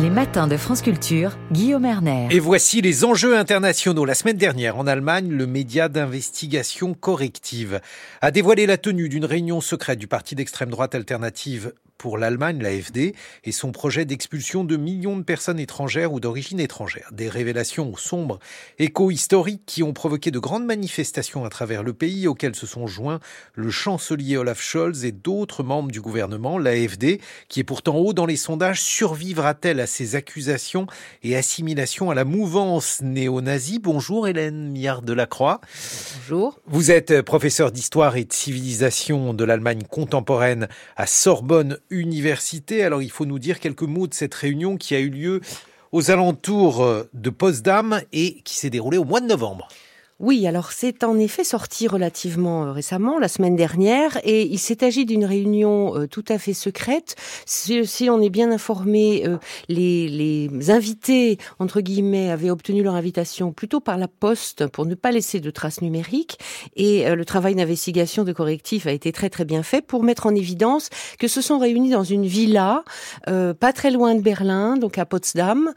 Les matins de France Culture, Guillaume Erner. Et voici les enjeux internationaux. La semaine dernière, en Allemagne, le média d'investigation corrective a dévoilé la tenue d'une réunion secrète du parti d'extrême droite alternative pour l'Allemagne, l'AFD, et son projet d'expulsion de millions de personnes étrangères ou d'origine étrangère. Des révélations sombres, éco-historiques qui ont provoqué de grandes manifestations à travers le pays auxquelles se sont joints le chancelier Olaf Scholz et d'autres membres du gouvernement. L'AFD, qui est pourtant haut dans les sondages, survivra-t-elle à ces accusations et assimilation à la mouvance néo-nazie? Bonjour Hélène Miard de la Croix. Bonjour. Vous êtes professeur d'histoire et de civilisation de l'Allemagne contemporaine à Sorbonne Université. Alors il faut nous dire quelques mots de cette réunion qui a eu lieu aux alentours de Potsdam et qui s'est déroulée au mois de novembre. Oui, alors c'est en effet sorti relativement euh, récemment, la semaine dernière, et il s'est agi d'une réunion euh, tout à fait secrète. Si, on est bien informé, euh, les, les, invités, entre guillemets, avaient obtenu leur invitation plutôt par la poste pour ne pas laisser de traces numériques, et le travail d'investigation de correctif a été très très bien fait pour mettre en évidence que se sont réunis dans une villa, pas très loin de Berlin, donc à Potsdam,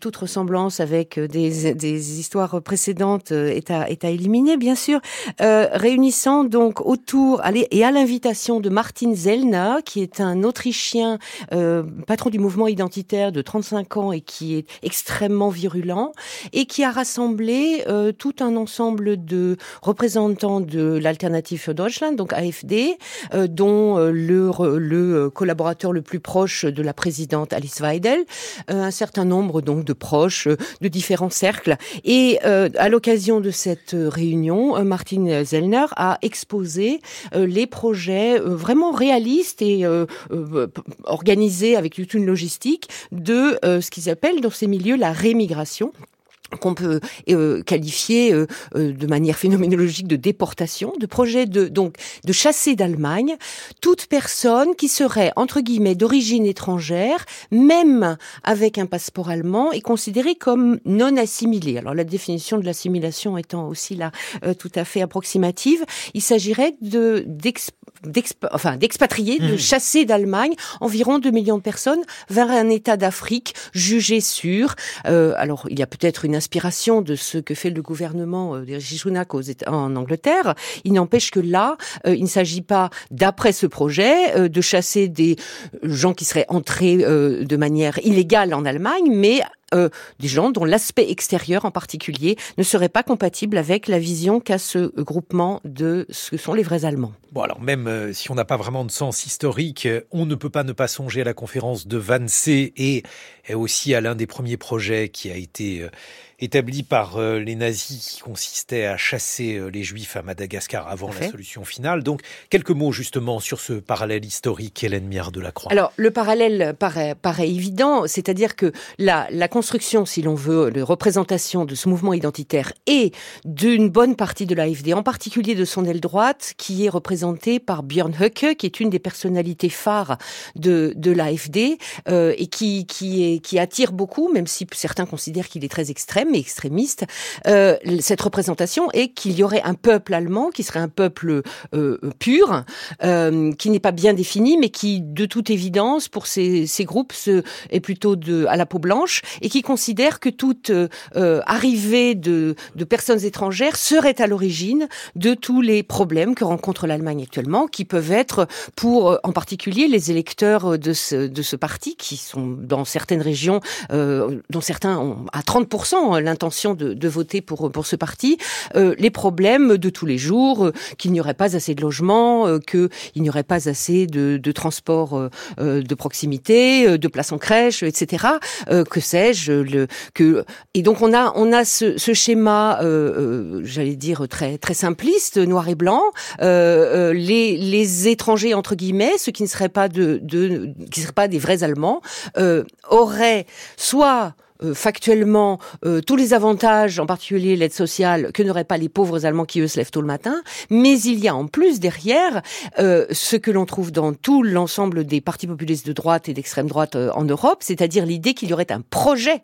toute ressemblance avec des, des histoires précédentes est à, est à éliminer, bien sûr, euh, réunissant donc autour et à l'invitation de Martin Zellner, qui est un Autrichien euh, patron du mouvement identitaire de 35 ans et qui est extrêmement virulent, et qui a rassemblé euh, tout un ensemble de représentants de l'Alternative für Deutschland, donc AFD, euh, dont euh, le, le collaborateur le plus proche de la présidente Alice Weidel, un certain nombre donc de proches de différents cercles, et à l'occasion de cette euh, réunion, euh, Martin Zellner a exposé euh, les projets vraiment réalistes et organisés avec toute une logistique de ce qu'ils appellent dans ces milieux la rémigration qu'on peut euh, qualifier euh, euh, de manière phénoménologique de déportation, de projet de donc de chasser d'Allemagne toute personne qui serait entre guillemets d'origine étrangère, même avec un passeport allemand, est considérée comme non assimilée. Alors la définition de l'assimilation étant aussi là tout à fait approximative, il s'agirait de enfin d'expatrier, de mmh. chasser d'Allemagne environ 2 millions de personnes vers un État d'Afrique jugé sûr. alors il y a peut-être une inspiration de ce que fait le gouvernement euh, des Sunak en Angleterre. Il n'empêche que là, euh, il ne s'agit pas, d'après ce projet, euh, de chasser des gens qui seraient entrés de manière illégale en Allemagne, mais euh, des gens dont l'aspect extérieur en particulier ne serait pas compatible avec la vision qu'a ce groupement de ce que sont les vrais Allemands. Bon alors même euh, si on n'a pas vraiment de sens historique, on ne peut pas ne pas songer à la conférence de Wannsee et, et aussi à l'un des premiers projets qui a été euh, établi par euh, les nazis qui consistait à chasser euh, les juifs à Madagascar avant la solution finale. Donc quelques mots justement sur ce parallèle historique, Hélène Miard de la Croix. Alors le parallèle paraît, paraît évident, c'est-à-dire que la, la construction, si l'on veut, de représentation de ce mouvement identitaire et d'une bonne partie de l'AFD, en particulier de son aile droite, qui est représentée par Björn Höcke, qui est une des personnalités phares de, de l'AFD euh, et qui, qui, est, qui attire beaucoup, même si certains considèrent qu'il est très extrême et extrémiste, euh, cette représentation est qu'il y aurait un peuple allemand qui serait un peuple euh, pur, euh, qui n'est pas bien défini, mais qui, de toute évidence, pour ces, ces groupes, est plutôt de, à la peau blanche et qui considère que toute euh, arrivée de, de personnes étrangères serait à l'origine de tous les problèmes que rencontre l'Allemagne actuellement, qui peuvent être pour, en particulier, les électeurs de ce, de ce parti, qui sont dans certaines régions, euh, dont certains ont à 30% l'intention de, de, voter pour pour ce parti, euh, les problèmes de tous les jours, euh, qu'il n'y aurait pas assez de logements, euh, qu'il n'y aurait pas assez de, de transport euh, de proximité, de places en crèche, etc. que sais-je, le que et donc on a on a ce, ce schéma, j'allais dire très très simpliste, noir et blanc. les les étrangers entre guillemets, ceux qui ne seraient pas de, de qui ne seraient pas des vrais Allemands, auraient soit euh, factuellement euh, tous les avantages, en particulier l'aide sociale, que n'auraient pas les pauvres Allemands qui eux se lèvent tôt le matin, mais il y a en plus derrière ce que l'on trouve dans tout l'ensemble des partis populistes de droite et d'extrême droite en Europe, c'est-à-dire l'idée qu'il y aurait un projet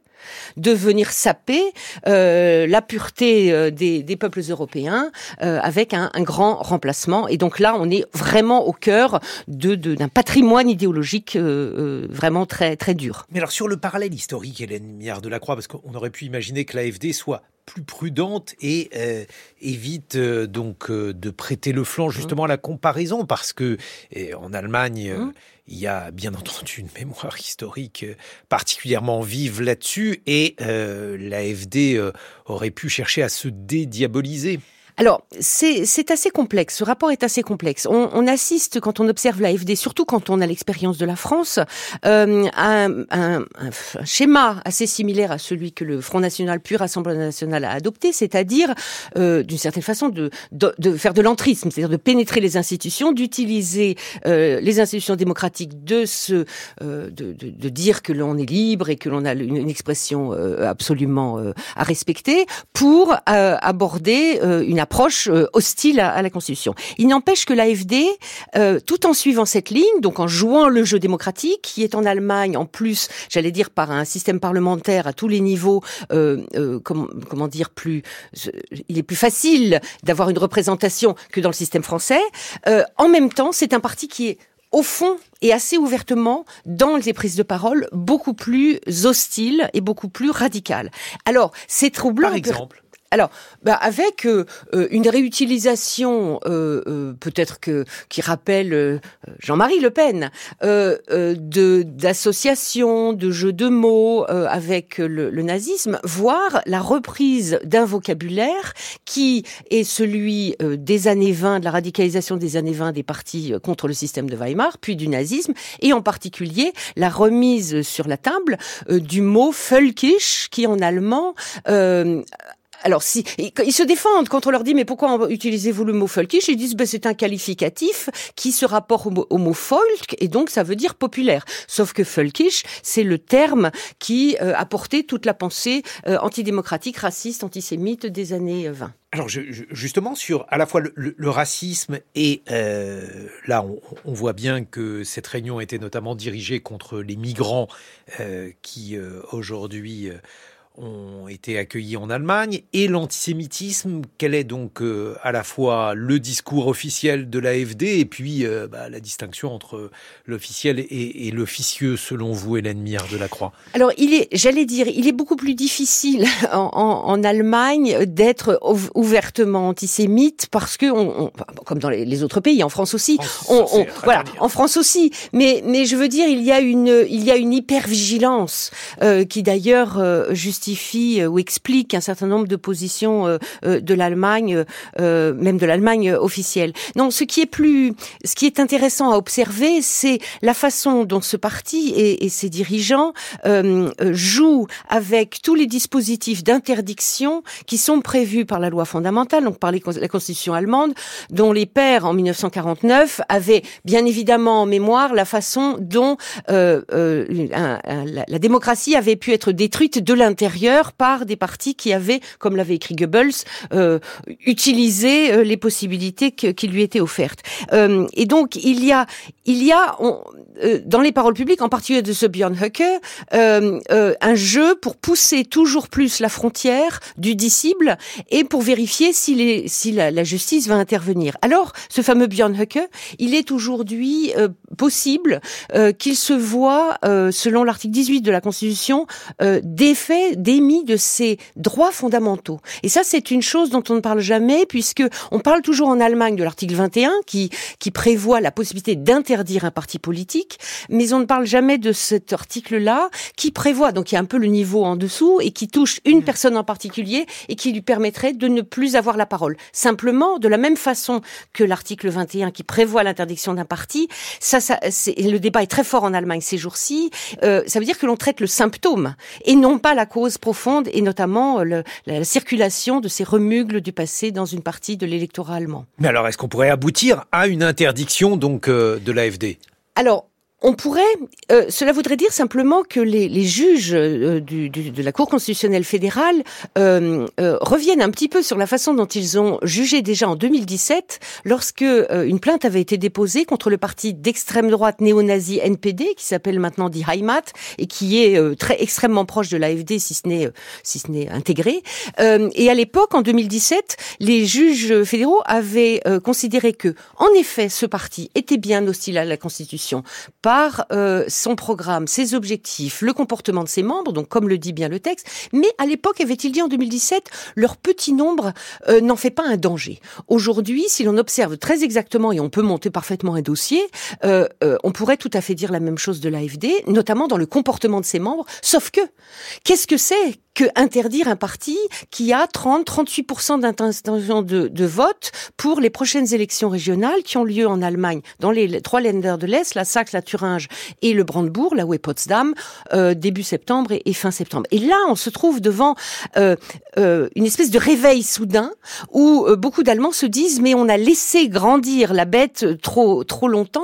de venir saper euh, la pureté euh, des, des, peuples européens euh, avec un, un, grand remplacement. Et donc là, on est vraiment au cœur de, d'un patrimoine idéologique vraiment très très dur. Mais alors sur le parallèle historique, Hélène De la Croix, parce qu'on aurait pu imaginer que l'AFD soit plus prudente et évite donc de prêter le flanc justement à la comparaison parce que en Allemagne mmh. Il y a bien entendu une mémoire historique euh, particulièrement vive là-dessus et euh, l'AFD euh, aurait pu chercher à se dédiaboliser. Alors, c'est assez complexe. Ce rapport est assez complexe. On, on assiste, quand on observe l'AFD, surtout quand on a l'expérience de la France, euh, à un, un, un, schéma assez similaire à celui que le Front National puis Rassemblement National a adopté, c'est-à-dire, euh, d'une certaine façon, de, de, de faire de l'entrisme, c'est-à-dire de pénétrer les institutions, d'utiliser euh, les institutions démocratiques, de se, euh, de, de, de, dire que l'on est libre et que l'on a une, expression euh, absolument à respecter, pour aborder une approche euh, hostile à, la Constitution. Il n'empêche que l'AFD, euh, tout en suivant cette ligne, donc en jouant le jeu démocratique, qui est en Allemagne en plus, j'allais dire par un système parlementaire à tous les niveaux, euh, euh comment, comment dire plus, il est plus facile d'avoir une représentation que dans le système français. en même temps, c'est un parti qui est au fond et assez ouvertement dans les prises de parole beaucoup plus hostile et beaucoup plus radical. Alors, c'est troublant. Par exemple. Alors, bah avec euh, euh, une réutilisation, euh, peut-être que qui rappelle Jean-Marie Le Pen, d'associations, de jeux de mots avec le, le, nazisme, voire la reprise d'un vocabulaire qui est celui des années 20, de la radicalisation des années 20 des partis contre le système de Weimar, puis du nazisme, et en particulier la remise sur la table du mot völkisch, qui en allemand alors si ils se défendent quand on leur dit mais pourquoi utilisez-vous le mot folkish? Ils disent ben, c'est un qualificatif qui se rapporte au, mot folk et donc ça veut dire populaire. Sauf que folkish c'est le terme qui euh, a porté toute la pensée euh, antidémocratique, raciste, antisémite des années 20. Euh, Alors justement sur à la fois le, racisme et là on, voit bien que cette réunion était notamment dirigée contre les migrants qui aujourd'hui ont été accueillis en Allemagne. Et l'antisémitisme, quel est donc euh, à la fois le discours officiel de l'AFD et puis euh, bah, la distinction entre l'officiel et, et l'officieux selon vous, Hélène Mire de la Croix? Alors il est, j'allais dire, il est beaucoup plus difficile en, en, en Allemagne d'être ouvertement antisémite parce que, on, on, comme dans les, autres pays, en France aussi, on, on voilà, en France aussi, mais mais je veux dire, il y a une il y a une hypervigilance euh, qui d'ailleurs justifie euh, ou explique un certain nombre de positions euh, euh, de l'Allemagne, même de l'Allemagne officielle. Non, ce qui est plus, ce qui est intéressant à observer, c'est la façon dont ce parti et, ses dirigeants euh, jouent avec tous les dispositifs d'interdiction qui sont prévus par la loi fondamentale, donc par la Constitution allemande, dont les pères en 1949 avaient bien évidemment en mémoire la façon dont euh, euh, la, la démocratie avait pu être détruite de l'intérieur par des partis qui avaient, comme l'avait écrit Goebbels, euh, utilisé euh, les possibilités qui lui étaient offertes. Euh, et donc il y a, il y a dans les paroles publiques, en particulier de ce Björn Höcke, un jeu pour pousser toujours plus la frontière du disciple et pour vérifier si, la, justice va intervenir. Alors, ce fameux Björn Höcke, il est aujourd'hui possible qu'il se voit, selon l'article 18 de la Constitution, défait démis de ses droits fondamentaux. Et ça, c'est une chose dont on ne parle jamais, puisque on parle toujours en Allemagne de l'article 21 qui, qui prévoit la possibilité d'interdire un parti politique, mais on ne parle jamais de cet article-là qui prévoit, donc il y a un peu le niveau en dessous, et qui touche une mmh. personne en particulier et qui lui permettrait de ne plus avoir la parole. Simplement, de la même façon que l'article 21 qui prévoit l'interdiction d'un parti, ça, ça le débat est très fort en Allemagne ces jours-ci, euh, ça veut dire que l'on traite le symptôme et non pas la cause profonde et notamment euh, la, circulation de ces remugles du passé dans une partie de l'électorat allemand. Mais alors, est-ce qu'on pourrait aboutir à une interdiction donc euh, de l'AFD Alors, on pourrait, euh, cela voudrait dire simplement que les, les juges euh, du, du, de la Cour constitutionnelle fédérale euh, euh, reviennent un petit peu sur la façon dont ils ont jugé déjà en 2017, lorsque euh, une plainte avait été déposée contre le parti d'extrême droite néo-nazi NPD, qui s'appelle maintenant Die Heimat et qui est très extrêmement proche de l'AFD, si ce n'est si ce n'est intégré. et à l'époque, en 2017, les juges fédéraux avaient considéré que, en effet, ce parti était bien hostile à la Constitution par euh, son programme, ses objectifs, le comportement de ses membres, donc comme le dit bien le texte. Mais à l'époque, avait-il dit en 2017, leur petit nombre euh, n'en fait pas un danger. Aujourd'hui, si l'on observe très exactement, et on peut monter parfaitement un dossier, euh, euh on pourrait tout à fait dire la même chose de l'AFD, notamment dans le comportement de ses membres, sauf que, qu'est-ce que c'est que interdire un parti qui a 30-38% d'intention de, de, vote pour les prochaines élections régionales qui ont lieu en Allemagne, dans les trois Länder de l'Est, la Saxe, la Thuringe et le Brandebourg, là où est Potsdam, euh, début septembre et, fin septembre. Et là, on se trouve devant euh, euh, une espèce de réveil soudain où euh, beaucoup d'Allemands se disent mais on a laissé grandir la bête trop trop longtemps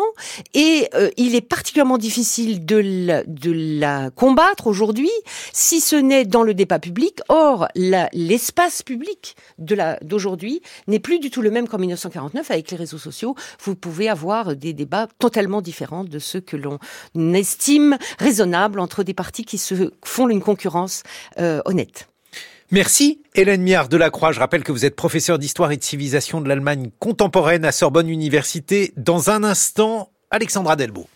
et euh, il est particulièrement difficile de la, de la combattre aujourd'hui, si ce n'est dans le débat public. Or, l'espace public d'aujourd'hui n'est plus du tout le même qu'en 1949 avec les réseaux sociaux. Vous pouvez avoir des débats totalement différents de ceux que l'on estime raisonnables entre des partis qui se font une concurrence euh, honnête. Merci Hélène Miard de la Croix. Je rappelle que vous êtes professeur d'histoire et de civilisation de l'Allemagne contemporaine à Sorbonne Université. Dans un instant, Alexandra Delbo.